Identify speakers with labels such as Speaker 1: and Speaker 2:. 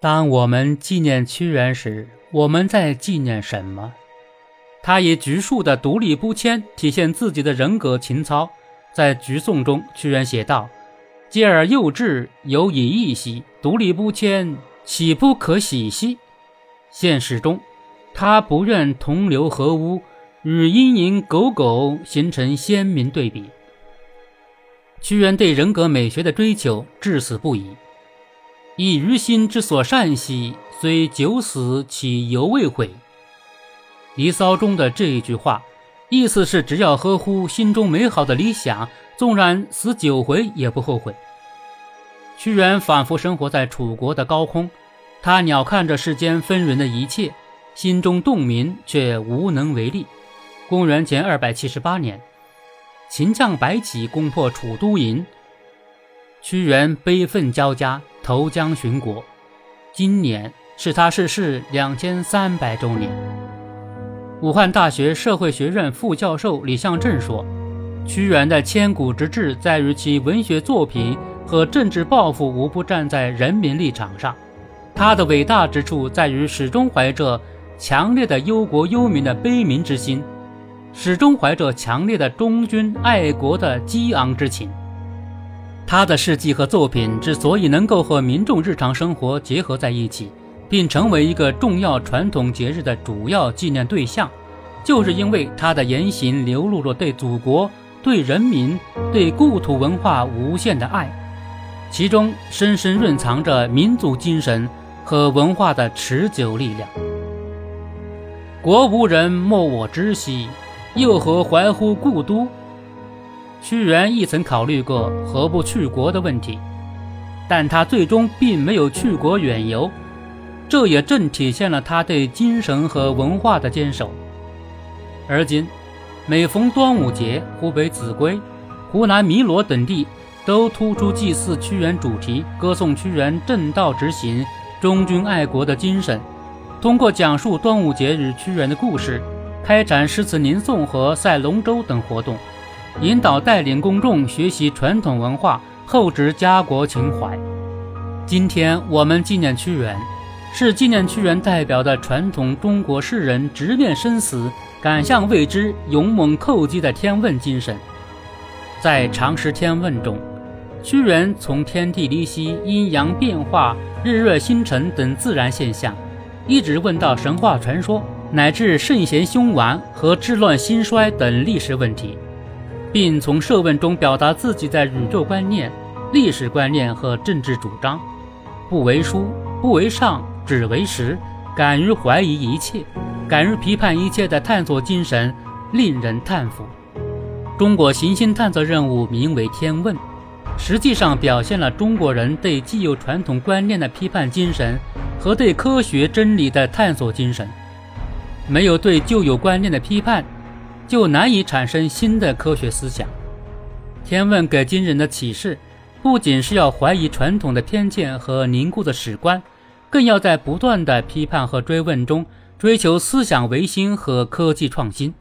Speaker 1: 当我们纪念屈原时，我们在纪念什么？他以橘树的独立不迁体现自己的人格情操。在《橘颂》中，屈原写道：“嗟而幼稚，犹以异兮；独立不迁，岂不可喜兮？”现实中，他不愿同流合污，与蝇营狗苟形成鲜明对比。屈原对人格美学的追求至死不移，以余心之所善兮，虽九死其犹未悔。《离骚》中的这一句话，意思是只要呵护心中美好的理想，纵然死九回也不后悔。屈原仿佛生活在楚国的高空，他鸟瞰着世间纷纭的一切，心中洞明却无能为力。公元前二百七十八年。秦将白起攻破楚都营，屈原悲愤交加，投江殉国。今年是他逝世两千三百周年。武汉大学社会学院副教授李向正说：“屈原的千古之志在于其文学作品和政治抱负无不站在人民立场上，他的伟大之处在于始终怀着强烈的忧国忧民的悲悯之心。”始终怀着强烈的忠君爱国的激昂之情。他的事迹和作品之所以能够和民众日常生活结合在一起，并成为一个重要传统节日的主要纪念对象，就是因为他的言行流露了对祖国、对人民、对故土文化无限的爱，其中深深蕴藏着民族精神和文化的持久力量。国无人，莫我知兮。又何怀乎故都？屈原亦曾考虑过何不去国的问题，但他最终并没有去国远游，这也正体现了他对精神和文化的坚守。而今，每逢端午节，湖北秭归、湖南汨罗等地都突出祭祀屈原主题，歌颂屈原正道直行、忠君爱国的精神。通过讲述端午节与屈原的故事。开展诗词吟诵和赛龙舟等活动，引导带领公众学习传统文化，厚植家国情怀。今天我们纪念屈原，是纪念屈原代表的传统中国诗人直面生死、敢向未知、勇猛叩击的天问精神。在《长诗天问》中，屈原从天地离析、阴阳变化、日月星辰等自然现象，一直问到神话传说。乃至圣贤凶顽和治乱兴衰等历史问题，并从设问中表达自己在宇宙观念、历史观念和政治主张，不为书，不为上，只为实，敢于怀疑一切，敢于批判一切的探索精神，令人叹服。中国行星探测任务名为“天问”，实际上表现了中国人对既有传统观念的批判精神和对科学真理的探索精神。没有对旧有观念的批判，就难以产生新的科学思想。天问给今人的启示，不仅是要怀疑传统的偏见和凝固的史观，更要在不断的批判和追问中，追求思想维新和科技创新。